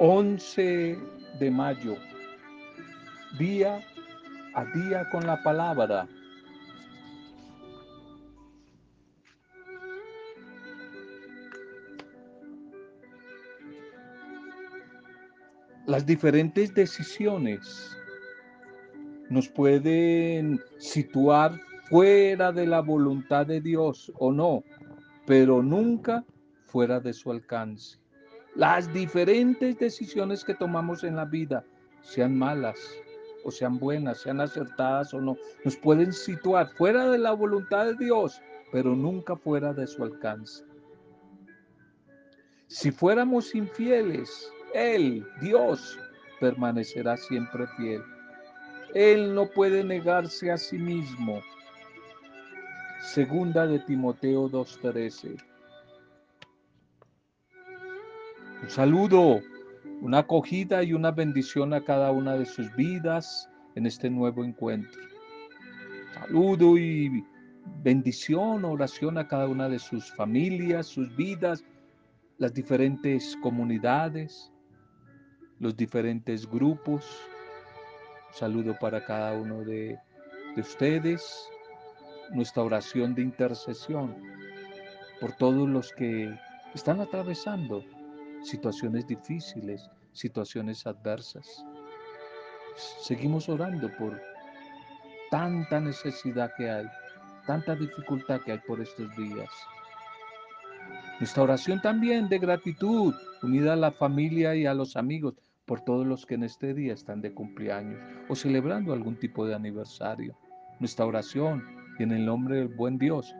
11 de mayo, día a día con la palabra. Las diferentes decisiones nos pueden situar fuera de la voluntad de Dios o no, pero nunca fuera de su alcance. Las diferentes decisiones que tomamos en la vida, sean malas o sean buenas, sean acertadas o no, nos pueden situar fuera de la voluntad de Dios, pero nunca fuera de su alcance. Si fuéramos infieles, Él, Dios, permanecerá siempre fiel. Él no puede negarse a sí mismo. Segunda de Timoteo 2.13. Un saludo, una acogida y una bendición a cada una de sus vidas en este nuevo encuentro. Saludo y bendición, oración a cada una de sus familias, sus vidas, las diferentes comunidades, los diferentes grupos. saludo para cada uno de, de ustedes. Nuestra oración de intercesión por todos los que están atravesando situaciones difíciles, situaciones adversas. Seguimos orando por tanta necesidad que hay, tanta dificultad que hay por estos días. Nuestra oración también de gratitud, unida a la familia y a los amigos, por todos los que en este día están de cumpleaños o celebrando algún tipo de aniversario. Nuestra oración en el nombre del buen Dios,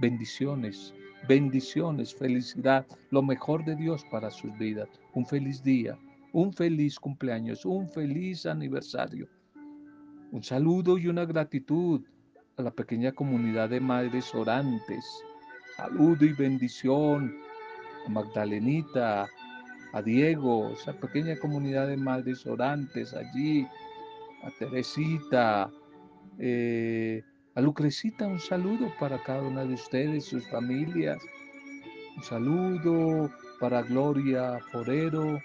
bendiciones, bendiciones, felicidad, lo mejor de Dios para sus vidas. Un feliz día, un feliz cumpleaños, un feliz aniversario. Un saludo y una gratitud a la pequeña comunidad de madres orantes. Saludo y bendición a Magdalenita, a Diego, esa pequeña comunidad de madres orantes allí, a Teresita, eh, Lucrecita un saludo para cada una de ustedes, sus familias. Un saludo para Gloria Forero,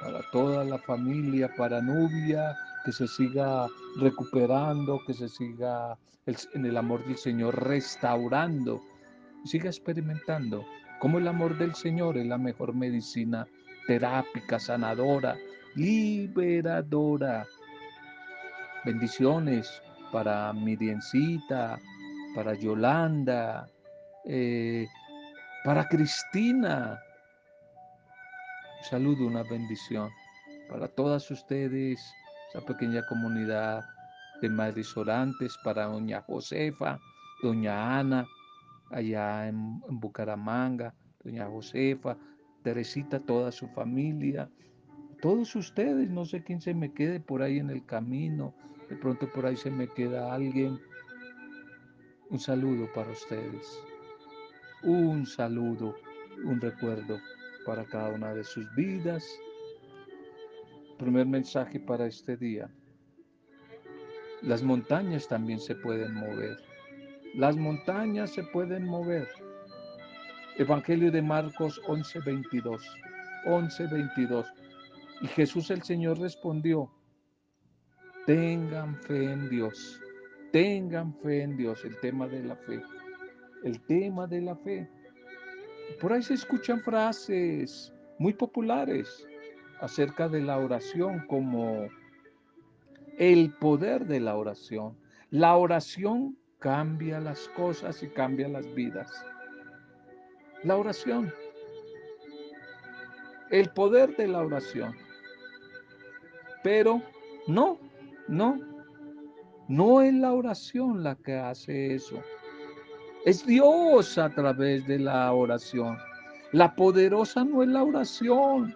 para toda la familia, para Nubia, que se siga recuperando, que se siga en el amor del Señor restaurando, siga experimentando cómo el amor del Señor es la mejor medicina terápica, sanadora, liberadora. Bendiciones para Miriencita, para Yolanda, eh, para Cristina. Un saludo, una bendición para todas ustedes, esa pequeña comunidad de madres orantes, para doña Josefa, doña Ana, allá en, en Bucaramanga, doña Josefa, Teresita, toda su familia, todos ustedes, no sé quién se me quede por ahí en el camino, de pronto por ahí se me queda alguien. Un saludo para ustedes. Un saludo, un recuerdo para cada una de sus vidas. Primer mensaje para este día. Las montañas también se pueden mover. Las montañas se pueden mover. Evangelio de Marcos 11:22. 11:22. Y Jesús el Señor respondió, Tengan fe en Dios. Tengan fe en Dios. El tema de la fe. El tema de la fe. Por ahí se escuchan frases muy populares acerca de la oración como el poder de la oración. La oración cambia las cosas y cambia las vidas. La oración. El poder de la oración. Pero no, no, no es la oración la que hace eso. Es Dios a través de la oración. La poderosa no es la oración.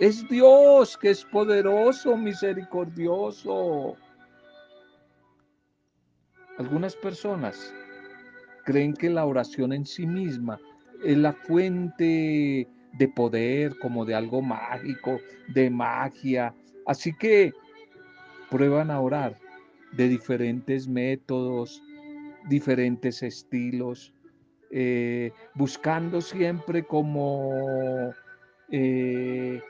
Es Dios que es poderoso, misericordioso. Algunas personas creen que la oración en sí misma es la fuente de poder, como de algo mágico, de magia. Así que prueban a orar de diferentes métodos, diferentes estilos, eh, buscando siempre como eh,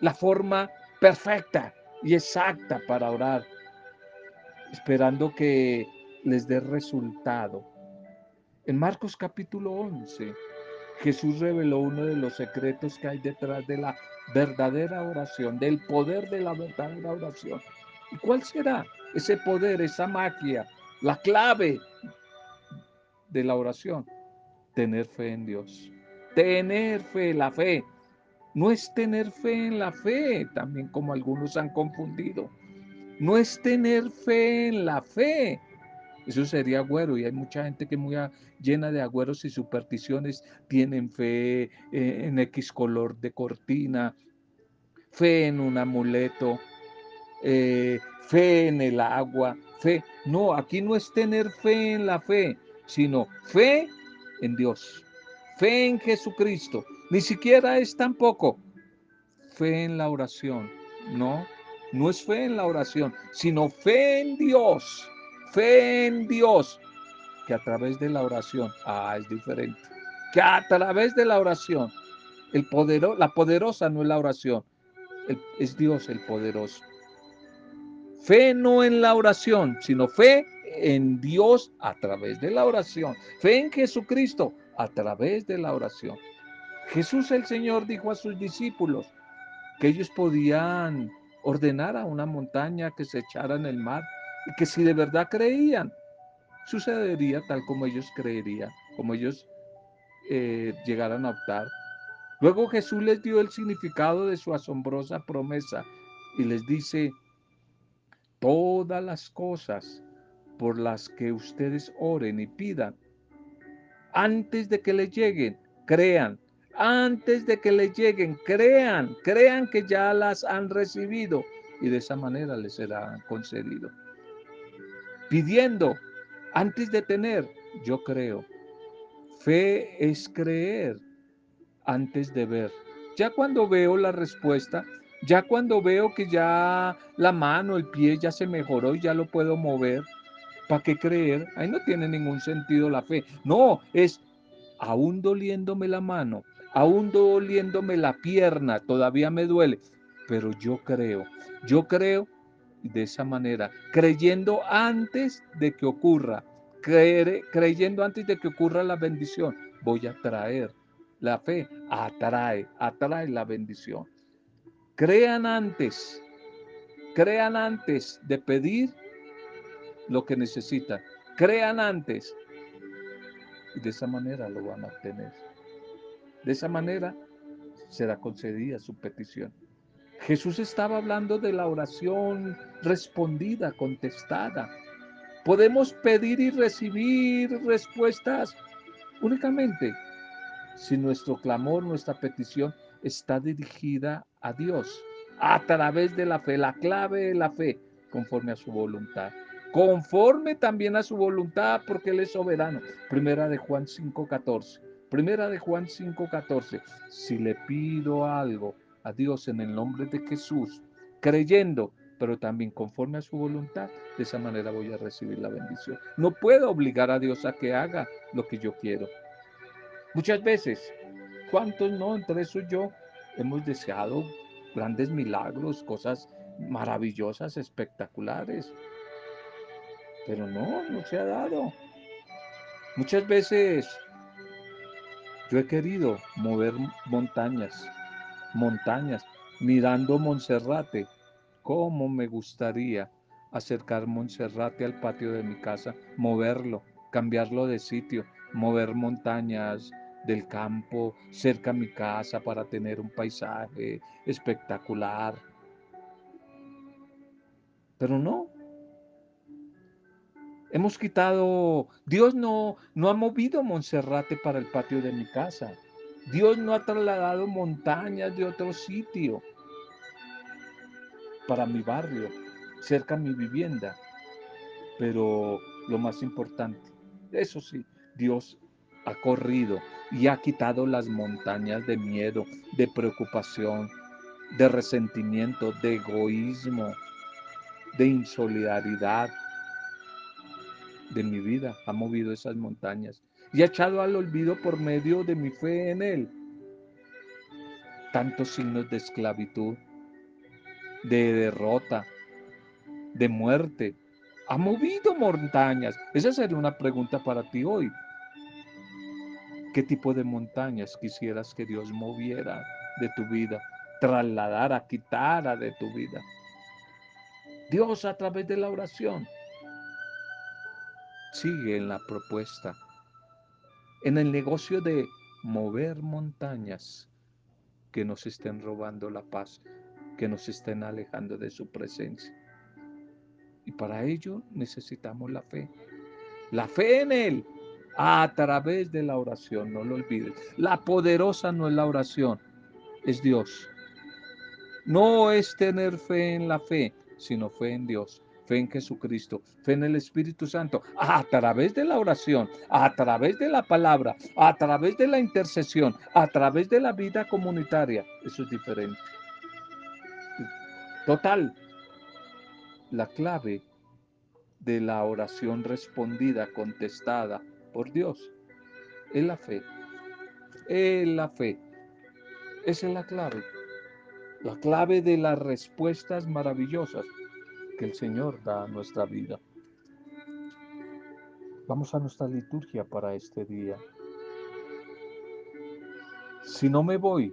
la forma perfecta y exacta para orar, esperando que les dé resultado. En Marcos capítulo 11, Jesús reveló uno de los secretos que hay detrás de la verdadera oración, del poder de la verdadera oración. ¿Y cuál será ese poder, esa magia, la clave de la oración? Tener fe en Dios. Tener fe, la fe. No es tener fe en la fe, también como algunos han confundido. No es tener fe en la fe. Eso sería agüero y hay mucha gente que muy llena de agüeros y supersticiones tienen fe eh, en X color de cortina, fe en un amuleto, eh, fe en el agua, fe. No, aquí no es tener fe en la fe, sino fe en Dios, fe en Jesucristo. Ni siquiera es tampoco fe en la oración, no, no es fe en la oración, sino fe en Dios, fe en Dios, que a través de la oración, ah, es diferente, que a través de la oración, el podero, la poderosa no es la oración, es Dios el poderoso. Fe no en la oración, sino fe en Dios a través de la oración. Fe en Jesucristo a través de la oración. Jesús el Señor dijo a sus discípulos que ellos podían ordenar a una montaña que se echara en el mar y que si de verdad creían, sucedería tal como ellos creerían, como ellos eh, llegaran a optar. Luego Jesús les dio el significado de su asombrosa promesa y les dice, todas las cosas por las que ustedes oren y pidan, antes de que les lleguen, crean, antes de que les lleguen, crean, crean que ya las han recibido y de esa manera les será concedido. Pidiendo, antes de tener, yo creo. Fe es creer antes de ver. Ya cuando veo la respuesta, ya cuando veo que ya la mano, el pie ya se mejoró y ya lo puedo mover, ¿para qué creer? Ahí no tiene ningún sentido la fe. No, es aún doliéndome la mano, aún doliéndome la pierna, todavía me duele, pero yo creo, yo creo de esa manera, creyendo antes de que ocurra, creyendo antes de que ocurra la bendición, voy a traer la fe atrae, atrae la bendición. Crean antes, crean antes de pedir lo que necesitan. Crean antes. Y de esa manera lo van a obtener. De esa manera será concedida su petición. Jesús estaba hablando de la oración respondida, contestada. Podemos pedir y recibir respuestas únicamente si nuestro clamor, nuestra petición está dirigida a Dios a través de la fe, la clave de la fe, conforme a su voluntad. Conforme también a su voluntad, porque Él es soberano. Primera de Juan 5.14. Primera de Juan 5.14. Si le pido algo a Dios en el nombre de Jesús, creyendo, pero también conforme a su voluntad, de esa manera voy a recibir la bendición. No puedo obligar a Dios a que haga lo que yo quiero. Muchas veces, ¿cuántos no? Entre eso yo hemos deseado grandes milagros, cosas maravillosas, espectaculares. Pero no, no se ha dado. Muchas veces yo he querido mover montañas, montañas, mirando Monserrate. ¿Cómo me gustaría acercar Monserrate al patio de mi casa, moverlo, cambiarlo de sitio, mover montañas del campo cerca a mi casa para tener un paisaje espectacular. Pero no. Hemos quitado, Dios no, no ha movido Monserrate para el patio de mi casa. Dios no ha trasladado montañas de otro sitio para mi barrio, cerca a mi vivienda. Pero lo más importante, eso sí, Dios ha corrido y ha quitado las montañas de miedo, de preocupación, de resentimiento, de egoísmo, de insolidaridad de mi vida. Ha movido esas montañas y ha echado al olvido por medio de mi fe en Él tantos signos de esclavitud, de derrota, de muerte. Ha movido montañas. Esa sería una pregunta para ti hoy. ¿Qué tipo de montañas quisieras que Dios moviera de tu vida, trasladara, quitara de tu vida? Dios a través de la oración sigue en la propuesta, en el negocio de mover montañas que nos estén robando la paz, que nos estén alejando de su presencia. Y para ello necesitamos la fe. La fe en Él a través de la oración, no lo olvides. La poderosa no es la oración, es Dios. No es tener fe en la fe, sino fe en Dios, fe en Jesucristo, fe en el Espíritu Santo, a través de la oración, a través de la palabra, a través de la intercesión, a través de la vida comunitaria. Eso es diferente. Total, la clave de la oración respondida, contestada por Dios, es la fe. Es la fe. Esa es la clave. La clave de las respuestas maravillosas que el Señor da a nuestra vida. Vamos a nuestra liturgia para este día. Si no me voy,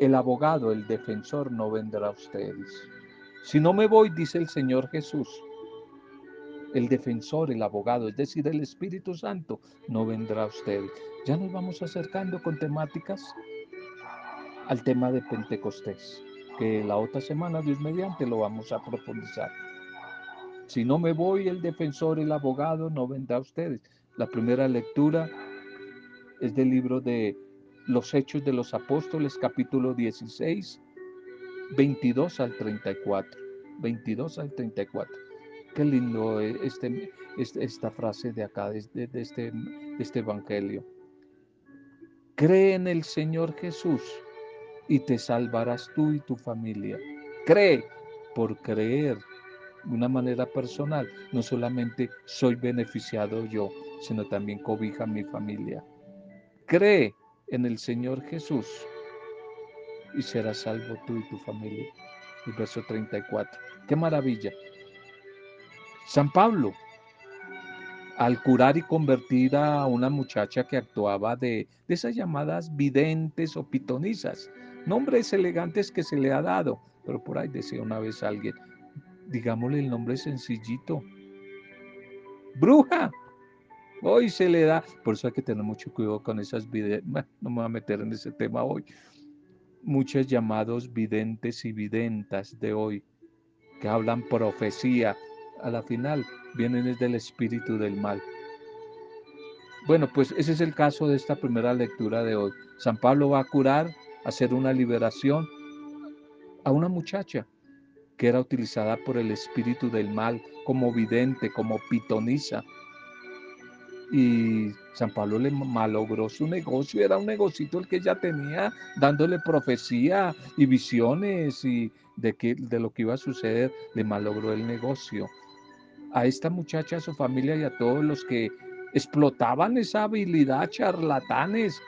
el abogado, el defensor no vendrá a ustedes. Si no me voy, dice el Señor Jesús, el defensor, el abogado, es decir, el Espíritu Santo, no vendrá a ustedes. Ya nos vamos acercando con temáticas al tema de Pentecostés que la otra semana, Dios mediante, lo vamos a profundizar. Si no me voy, el defensor, el abogado, no vendrá a ustedes. La primera lectura es del libro de los Hechos de los Apóstoles, capítulo 16, 22 al 34. 22 al 34. Qué lindo este, este, esta frase de acá, de, este, este evangelio. Cree en el Señor Jesús y te salvarás tú y tu familia. Cree por creer de una manera personal. No solamente soy beneficiado yo, sino también cobija mi familia. Cree en el Señor Jesús y serás salvo tú y tu familia. El verso 34. Qué maravilla. San Pablo, al curar y convertir a una muchacha que actuaba de, de esas llamadas videntes o pitonizas, nombres elegantes que se le ha dado, pero por ahí decía una vez alguien, digámosle el nombre sencillito, bruja. Hoy se le da, por eso hay que tener mucho cuidado con esas videntes, no me voy a meter en ese tema hoy. Muchos llamados videntes y videntas de hoy, que hablan profecía, a la final vienen desde el espíritu del mal. Bueno, pues ese es el caso de esta primera lectura de hoy. San Pablo va a curar hacer una liberación a una muchacha que era utilizada por el espíritu del mal como vidente, como pitonisa. Y San Pablo le malogró su negocio, era un negocito el que ella tenía, dándole profecía y visiones y de, que, de lo que iba a suceder, le malogró el negocio. A esta muchacha, a su familia y a todos los que explotaban esa habilidad, charlatanes,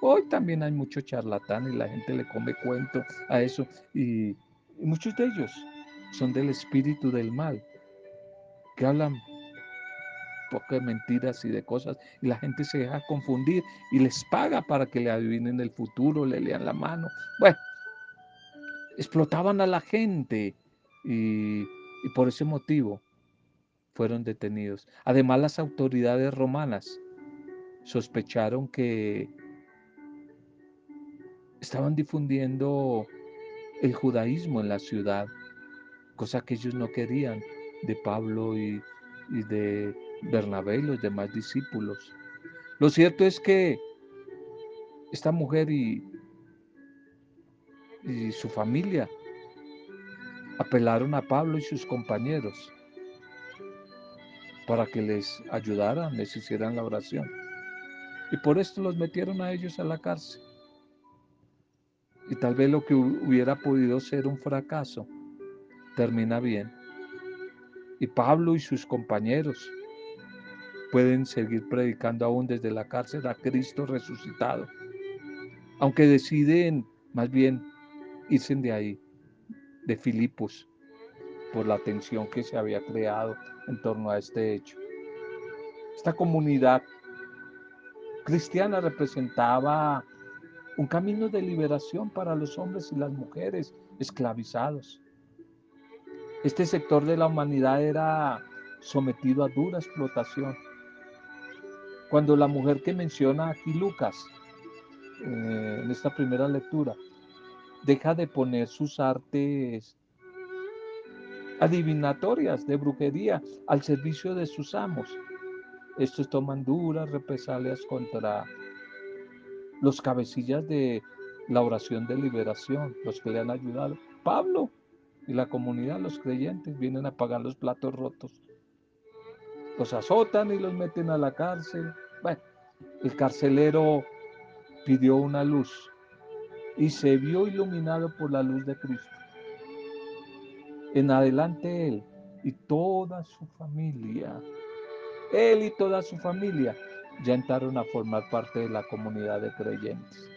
Hoy también hay mucho charlatán y la gente le come cuento a eso. Y, muchos de ellos son del espíritu del mal, que hablan poco de mentiras y de cosas, y la gente se deja confundir y les paga para que le adivinen el futuro, le lean la mano. Bueno, explotaban a la gente y por ese motivo fueron detenidos. Además, las autoridades romanas sospecharon que estaban difundiendo el judaísmo en la ciudad, cosa que ellos no querían de Pablo y, de Bernabé y los demás discípulos. Lo cierto es que esta mujer y, su familia apelaron a Pablo y sus compañeros para que les ayudaran, les hicieran la oración. Y por esto los metieron a ellos a la cárcel. Y tal vez lo que hubiera podido ser un fracaso termina bien. Y Pablo y sus compañeros pueden seguir predicando aún desde la cárcel a Cristo resucitado. Aunque deciden más bien irse de ahí, de Filipos por la tensión que se había creado en torno a este hecho. Esta comunidad cristiana representaba un camino de liberación para los hombres y las mujeres esclavizados. Este sector de la humanidad era sometido a dura explotación. Cuando la mujer que menciona aquí Lucas eh, en esta primera lectura deja de poner sus artes adivinatorias de brujería al servicio de sus amos. Estos toman duras represalias contra los cabecillas de la oración de liberación, los que le han ayudado. Pablo y la comunidad, los creyentes, vienen a pagar los platos rotos. Los azotan y los meten a la cárcel. Bueno, el carcelero pidió una luz y se vio iluminado por la luz de Cristo. En adelante él y toda su familia, él y toda su familia ya entraron a formar parte de la comunidad de creyentes.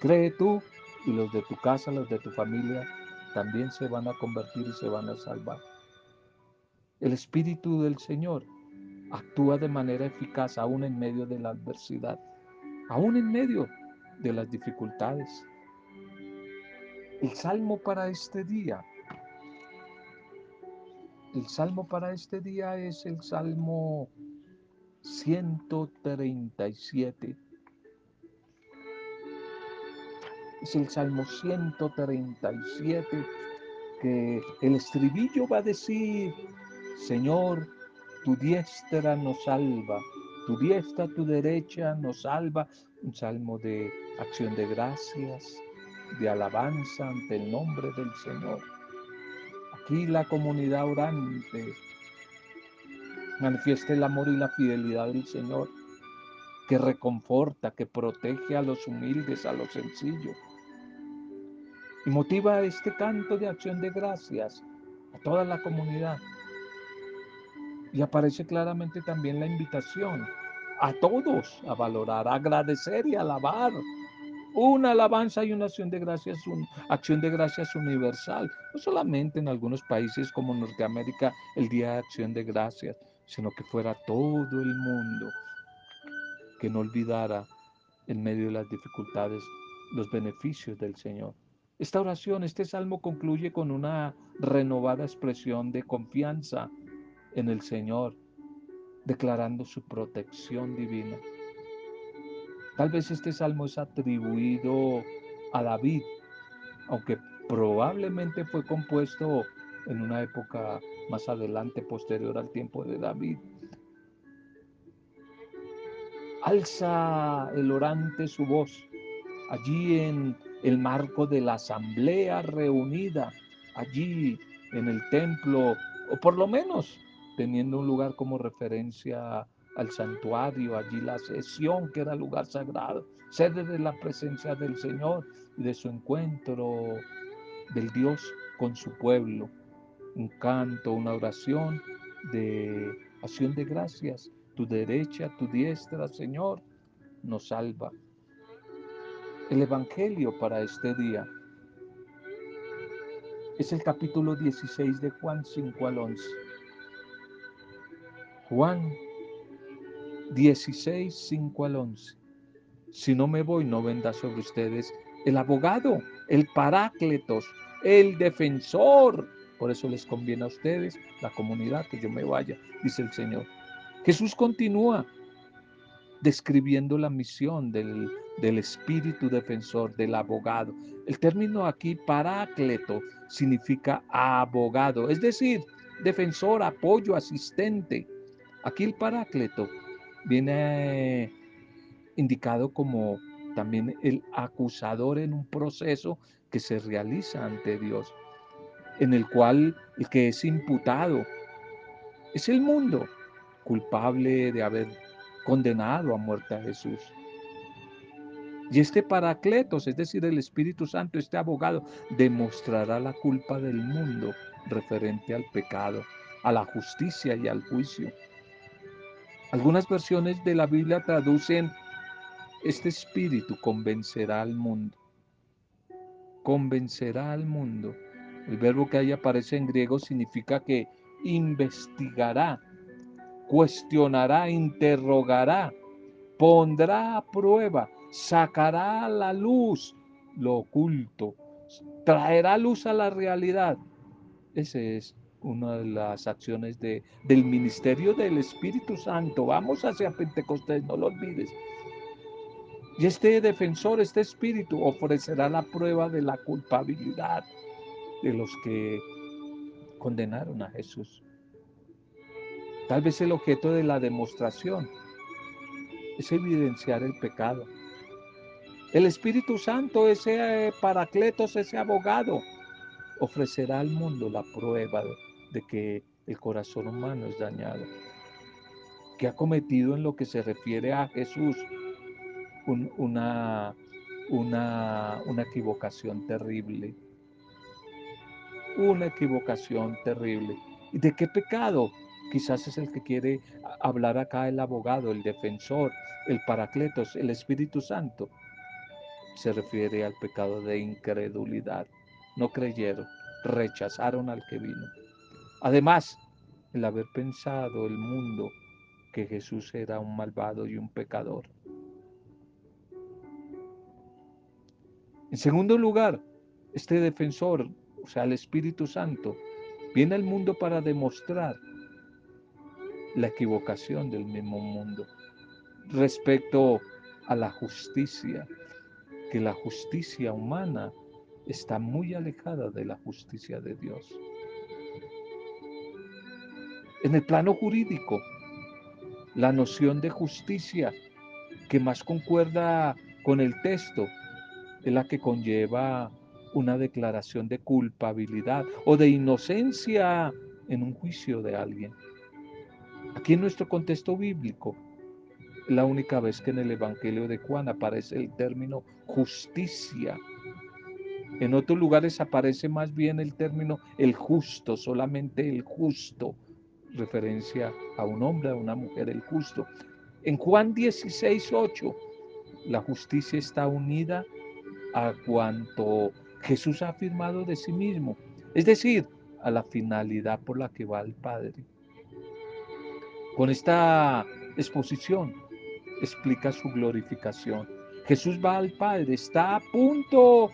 Cree tú y los de tu casa, los de tu familia, también se van a convertir y se van a salvar. El Espíritu del Señor actúa de manera eficaz aún en medio de la adversidad, aún en medio de las dificultades. El salmo para este día, el salmo para este día es el salmo 137. Es el Salmo 137 que el estribillo va a decir, Señor, tu diestra nos salva, tu diestra, tu derecha nos salva. Un salmo de acción de gracias, de alabanza ante el nombre del Señor. Aquí la comunidad orante manifiesta el amor y la fidelidad del Señor, que reconforta, que protege a los humildes, a los sencillos. Y motiva este canto de acción de gracias a toda la comunidad. Y aparece claramente también la invitación a todos a valorar, a agradecer y alabar. Una alabanza y una acción de gracias, una acción de gracias universal, no solamente en algunos países como Norteamérica el Día de Acción de Gracias, sino que fuera todo el mundo que no olvidara en medio de las dificultades los beneficios del Señor. Esta oración, este salmo concluye con una renovada expresión de confianza en el Señor, declarando su protección divina. Tal vez este salmo es atribuido a David, aunque probablemente fue compuesto en una época más adelante, posterior al tiempo de David. Alza el orante su voz allí en el marco de la asamblea reunida, allí en el templo, o por lo menos teniendo un lugar como referencia al santuario, allí la sesión que era lugar sagrado, sede de la presencia del Señor y de su encuentro del Dios con su pueblo un canto, una oración de acción de gracias. Tu derecha, tu diestra, Señor, nos salva. El Evangelio para este día es el capítulo 16 de Juan 5 al 11. Juan 16, 5 al 11. Si no me voy, no vendrá sobre ustedes el abogado, el parácletos, el defensor, por eso les conviene a ustedes, la comunidad, que yo me vaya, dice el Señor. Jesús continúa describiendo la misión del, del espíritu defensor, del abogado. El término aquí, parácleto, significa abogado, es decir, defensor, apoyo, asistente. Aquí el parácleto viene indicado como también el acusador en un proceso que se realiza ante Dios en el cual el que es imputado es el mundo, culpable de haber condenado a muerte a Jesús. Y este Paracletos, es decir, el Espíritu Santo, este abogado, demostrará la culpa del mundo referente al pecado, a la justicia y al juicio. Algunas versiones de la Biblia traducen, este Espíritu convencerá al mundo, convencerá al mundo El verbo que ahí aparece en griego significa que investigará, cuestionará, interrogará, pondrá a prueba, sacará a la luz lo oculto, traerá luz a la realidad. Esa es una de las acciones de, del ministerio del Espíritu Santo. Vamos hacia Pentecostés, no lo olvides. Y este defensor, este espíritu, ofrecerá la prueba de la culpabilidad de los que condenaron a Jesús. Tal vez el objeto de la demostración es evidenciar el pecado. El Espíritu Santo, ese paracletos, ese abogado, ofrecerá al mundo la prueba que el corazón humano es dañado, que ha cometido en lo que se refiere a Jesús una, una, una equivocación terrible. Una equivocación terrible. ¿Y de qué pecado? Quizás es el que quiere hablar acá el abogado, el defensor, el paracletos, el Espíritu Santo. Se refiere al pecado de incredulidad. No creyeron, rechazaron al que vino. Además, el haber pensado el mundo que Jesús era un malvado y un pecador. En segundo lugar, este defensor, o sea, el Espíritu Santo, viene al mundo para demostrar la equivocación del mismo mundo respecto a la justicia, que la justicia humana está muy alejada de la justicia de Dios. En el plano jurídico, la noción de justicia que más concuerda con el texto es la que conlleva una declaración de culpabilidad o de inocencia en un juicio de alguien. Aquí en nuestro contexto bíblico, la única vez que en el Evangelio de Juan aparece el término justicia. En otros lugares aparece más bien el término el justo, solamente el justo, referencia a un hombre, a una mujer, el justo. En Juan 16, 8, la justicia está unida a cuanto Jesús ha afirmado de sí mismo, es decir, a la finalidad por la que va el Padre. Con esta exposición explica su glorificación. Jesús va al Padre, está a punto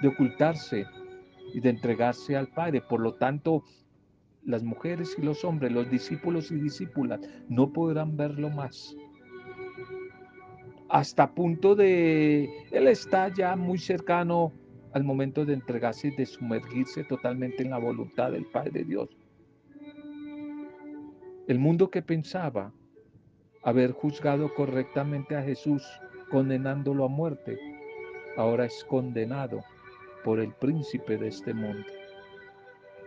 de ocultarse y de entregarse al Padre. Por lo tanto, las mujeres y los hombres, los discípulos y discípulas, no podrán verlo más hasta punto de, él está ya muy cercano al momento de entregarse y de sumergirse totalmente en la voluntad del Padre Dios. El mundo que pensaba haber juzgado correctamente a Jesús, condenándolo a muerte, ahora es condenado por el príncipe de este mundo.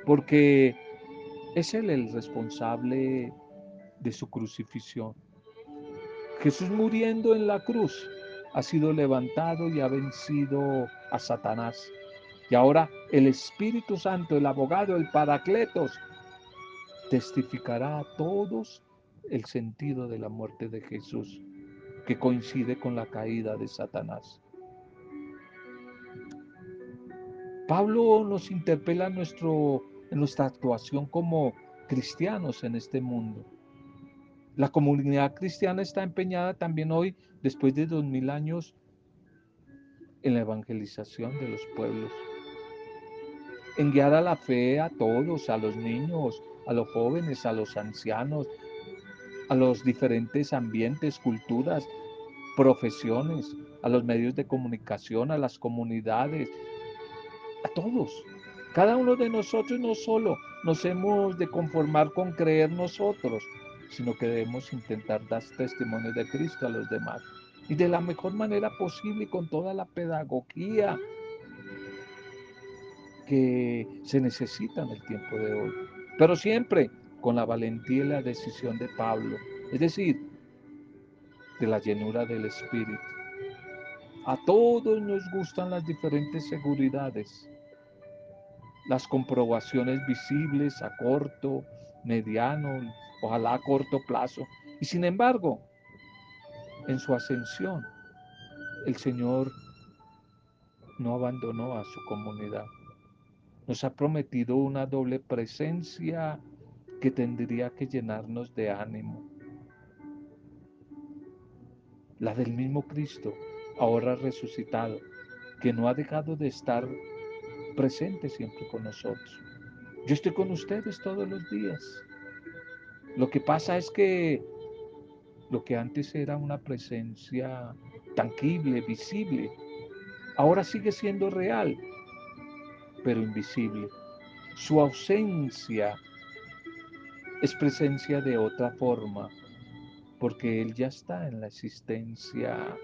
Porque es él el responsable de su crucifixión. Jesús muriendo en la cruz ha sido levantado y ha vencido a Satanás. Y ahora el Espíritu Santo, el abogado, el Paracletos, testificará a todos el sentido de la muerte de Jesús, que coincide con la caída de Satanás. Pablo nos interpela nuestro, en nuestra actuación como cristianos en este mundo. La comunidad cristiana está empeñada también hoy, después de dos mil años, en la evangelización de los pueblos, en guiar a la fe a todos, a los niños, a los jóvenes, a los ancianos, a los diferentes ambientes, culturas, profesiones, a los medios de comunicación, a las comunidades, a todos. Cada uno de nosotros no solo nos hemos de conformar con creer nosotros, sino que debemos intentar dar testimonio de Cristo a los demás. Y de la mejor manera posible, con toda la pedagogía que se necesita en el tiempo de hoy. Pero siempre con la valentía y la decisión de Pablo, es decir, de la llenura del Espíritu. A todos nos gustan las diferentes seguridades, las comprobaciones visibles a corto, mediano, ojalá a corto plazo. Y sin embargo, en su ascensión, el Señor no abandonó a su comunidad. nos ha prometido una doble presencia que tendría que llenarnos de ánimo. La del mismo Cristo, ahora resucitado, que no ha dejado de estar presente siempre con nosotros. Yo estoy con ustedes todos los días. Lo que pasa es que lo que antes era una presencia tangible, visible, ahora sigue siendo real, pero invisible. Su ausencia es presencia de otra forma, porque Él ya está en la existencia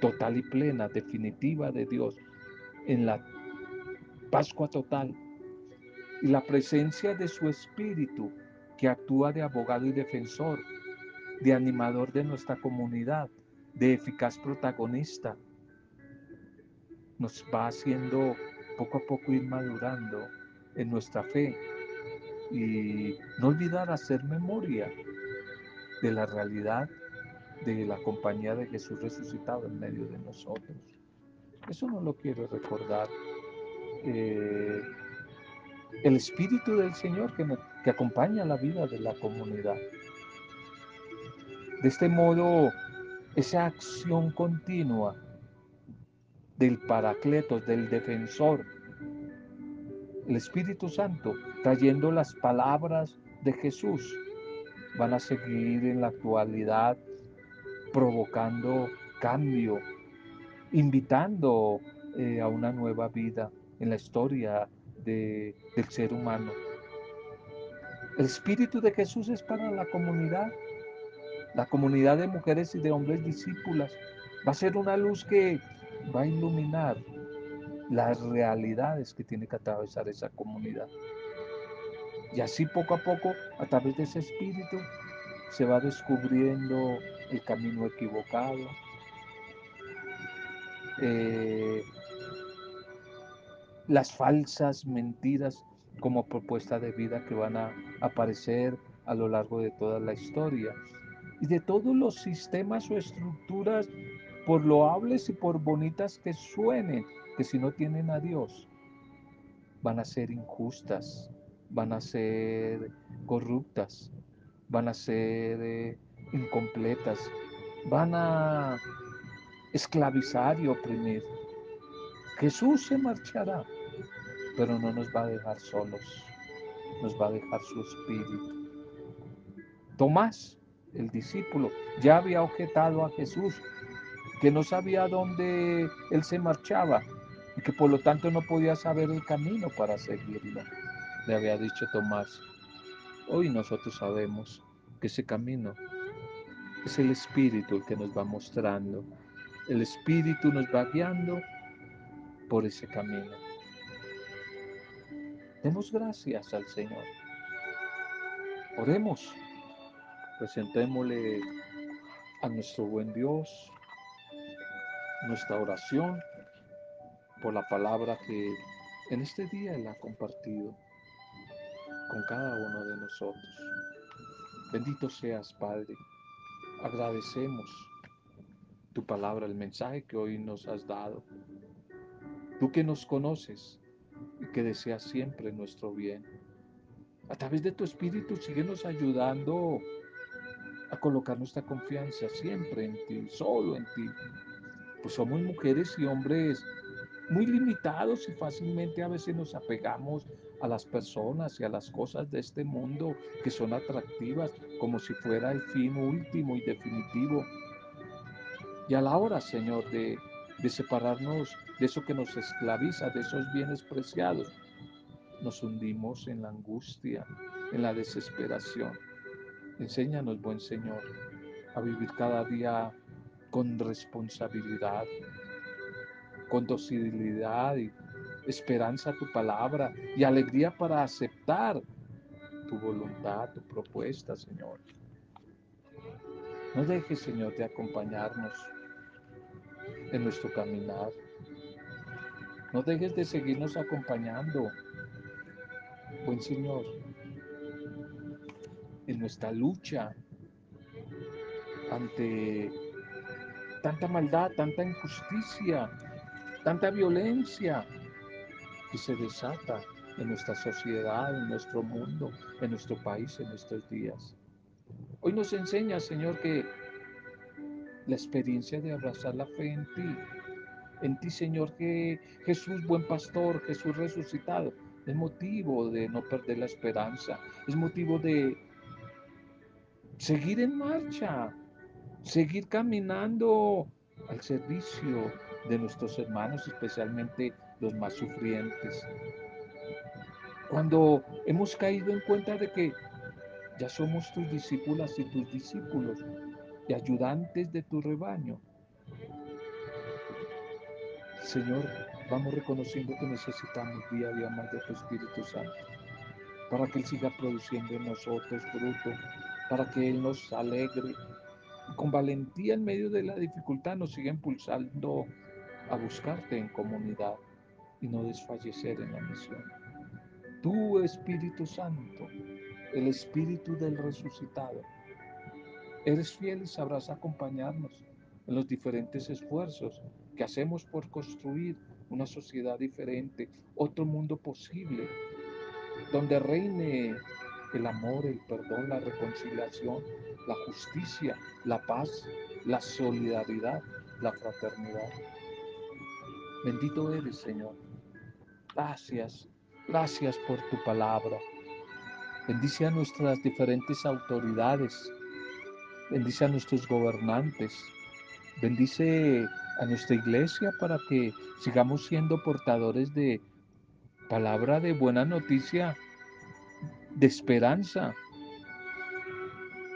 total y plena, definitiva de Dios, en la Pascua total. Y la presencia de su Espíritu, que actúa de abogado y defensor, de animador de nuestra comunidad, de eficaz protagonista, nos va haciendo poco a poco ir madurando en nuestra fe y no olvidar hacer memoria de la realidad de la compañía de Jesús resucitado en medio de nosotros. Eso no lo quiero recordar. Eh, el Espíritu del Señor que, que acompaña la vida de la comunidad. De este modo, esa acción continua del Paracletos, del Defensor, el Espíritu Santo, trayendo las palabras de Jesús, van a seguir en la actualidad provocando cambio, invitando eh, a una nueva vida en la historia del ser humano. El Espíritu de Jesús es para la comunidad, la comunidad de mujeres y de hombres discípulas. Va a ser una luz que va a iluminar las realidades que tiene que atravesar esa comunidad. Y así poco a poco, a través de ese espíritu, se va descubriendo el camino equivocado, eh, las falsas mentiras como propuesta de vida que van a aparecer a lo largo de toda la historia y de todos los sistemas o estructuras, por loables y por bonitas que suenen, que si no tienen a Dios, van a ser injustas, van a ser corruptas, van a ser eh, incompletas, van a esclavizar y oprimir. Jesús se marchará, pero no nos va a dejar solos, nos va a dejar su espíritu. Tomás, el discípulo, ya había objetado a Jesús, que no sabía dónde él se marchaba y que por lo tanto no podía saber el camino para seguirlo. Le había dicho Tomás, hoy nosotros sabemos que ese camino es el Espíritu el que nos va mostrando. El Espíritu nos va guiando por ese camino. Demos gracias al Señor. Oremos. Presentémosle a nuestro buen Dios nuestra oración por la palabra que en este día Él ha compartido con cada uno de nosotros. Bendito seas, Padre agradecemos tu palabra, el mensaje que hoy nos has dado. Tú que nos conoces que deseas siempre nuestro bien. A través de tu Espíritu síguenos ayudando a colocar nuestra confianza siempre en ti, solo en ti. Pues somos mujeres y hombres muy limitados y fácilmente a veces nos apegamos a las personas y a las cosas de este mundo que son atractivas como si fuera el fin último y definitivo. Y a la hora, Señor, de separarnos de eso que nos esclaviza, de esos bienes preciados, nos hundimos en la angustia, en la desesperación. Enséñanos, buen Señor, a vivir cada día con responsabilidad, con docilidad y esperanza a tu palabra y alegría para aceptar tu voluntad, tu propuesta, Señor. No dejes, Señor, de acompañarnos en nuestro caminar. No dejes de seguirnos acompañando, buen Señor, en nuestra lucha ante tanta maldad, tanta injusticia, tanta violencia que se desata en nuestra sociedad, en nuestro mundo, en nuestro país, en estos días. Hoy nos enseña, Señor, que la experiencia de abrazar la fe en ti, en ti, Señor, que Jesús, buen pastor, Jesús resucitado, es motivo de no perder la esperanza, es motivo de seguir en marcha, seguir caminando al servicio de nuestros hermanos, especialmente los más sufrientes. Cuando hemos caído en cuenta de que ya somos tus discípulas y tus discípulos y ayudantes de tu rebaño, Señor, vamos reconociendo que necesitamos día a día más de tu Espíritu Santo para que Él siga produciendo en nosotros fruto, para que Él nos alegre, con valentía en medio de la dificultad nos siga impulsando a buscarte en comunidad y no desfallecer en la misión. Tu Espíritu Santo, el Espíritu del resucitado, eres fiel y sabrás acompañarnos en los diferentes esfuerzos que hacemos por construir una sociedad diferente, otro mundo posible, donde reine el amor, el perdón, la reconciliación, la justicia, la paz, la solidaridad, la fraternidad. Bendito eres, Señor. Gracias, gracias por tu palabra. Bendice a nuestras diferentes autoridades. Bendice a nuestros gobernantes. Bendice a nuestra iglesia para que sigamos siendo portadores de palabra de buena noticia, de esperanza,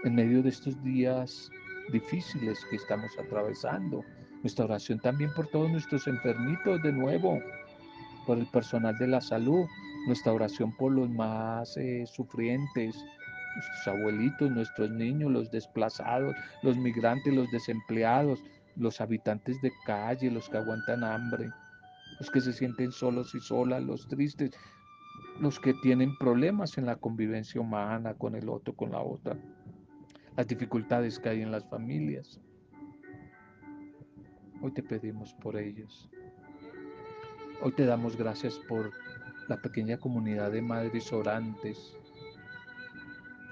en medio de estos días difíciles que estamos atravesando. Nuestra oración también por todos nuestros enfermitos de nuevo, por el personal de la salud, nuestra oración por los más eh, sufrientes, nuestros abuelitos, nuestros niños, los desplazados, los migrantes, los desempleados, los habitantes de calle, los que aguantan hambre, los que se sienten solos y solas, los tristes, los que tienen problemas en la convivencia humana con el otro, con la otra las dificultades que hay en las familias. Hoy te pedimos por ellos. Hoy te damos gracias por la pequeña comunidad de madres orantes.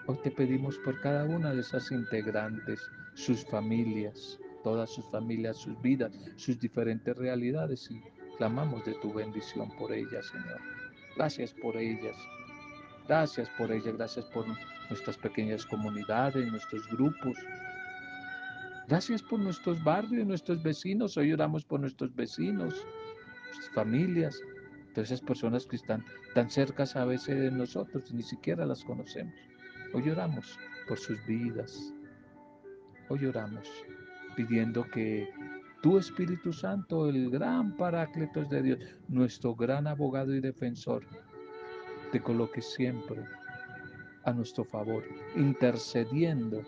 Hoy te pedimos por cada una de esas integrantes, sus familias, todas sus familias, sus vidas, sus diferentes realidades y clamamos de tu bendición por ellas, Señor. Gracias por ellas. Gracias por ellas, gracias por nuestras pequeñas comunidades, nuestros grupos. Gracias por nuestros barrios, nuestros vecinos. Hoy oramos por nuestros vecinos, nuestras familias, todas esas personas que están tan cercas a veces de nosotros ni siquiera las conocemos. Hoy oramos por sus vidas. Hoy oramos pidiendo que tu Espíritu Santo, el gran paráclitos de Dios, nuestro gran abogado y defensor, te coloque siempre a nuestro favor, intercediendo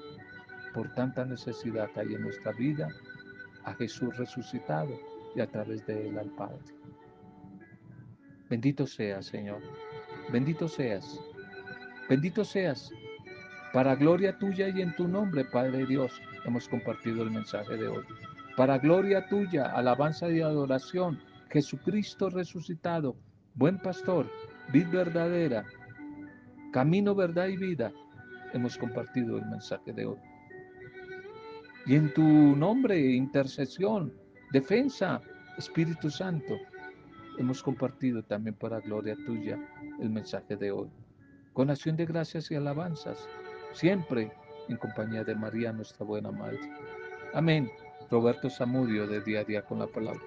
por tanta necesidad que hay en nuestra vida, a Jesús resucitado y a través de él al Padre. Bendito seas, Señor. Bendito seas. Bendito seas. Para gloria tuya y en tu nombre, Padre Dios, hemos compartido el mensaje de hoy. Para gloria tuya, alabanza y adoración, Jesucristo resucitado, buen pastor, vid verdadera, camino, verdad y vida, hemos compartido el mensaje de hoy. Y en tu nombre, intercesión, defensa, Espíritu Santo, hemos compartido también para gloria tuya el mensaje de hoy. Con acción de gracias y alabanzas, siempre en compañía de María, nuestra buena Madre. Amén. Roberto Zamudio de Día a Día con la Palabra.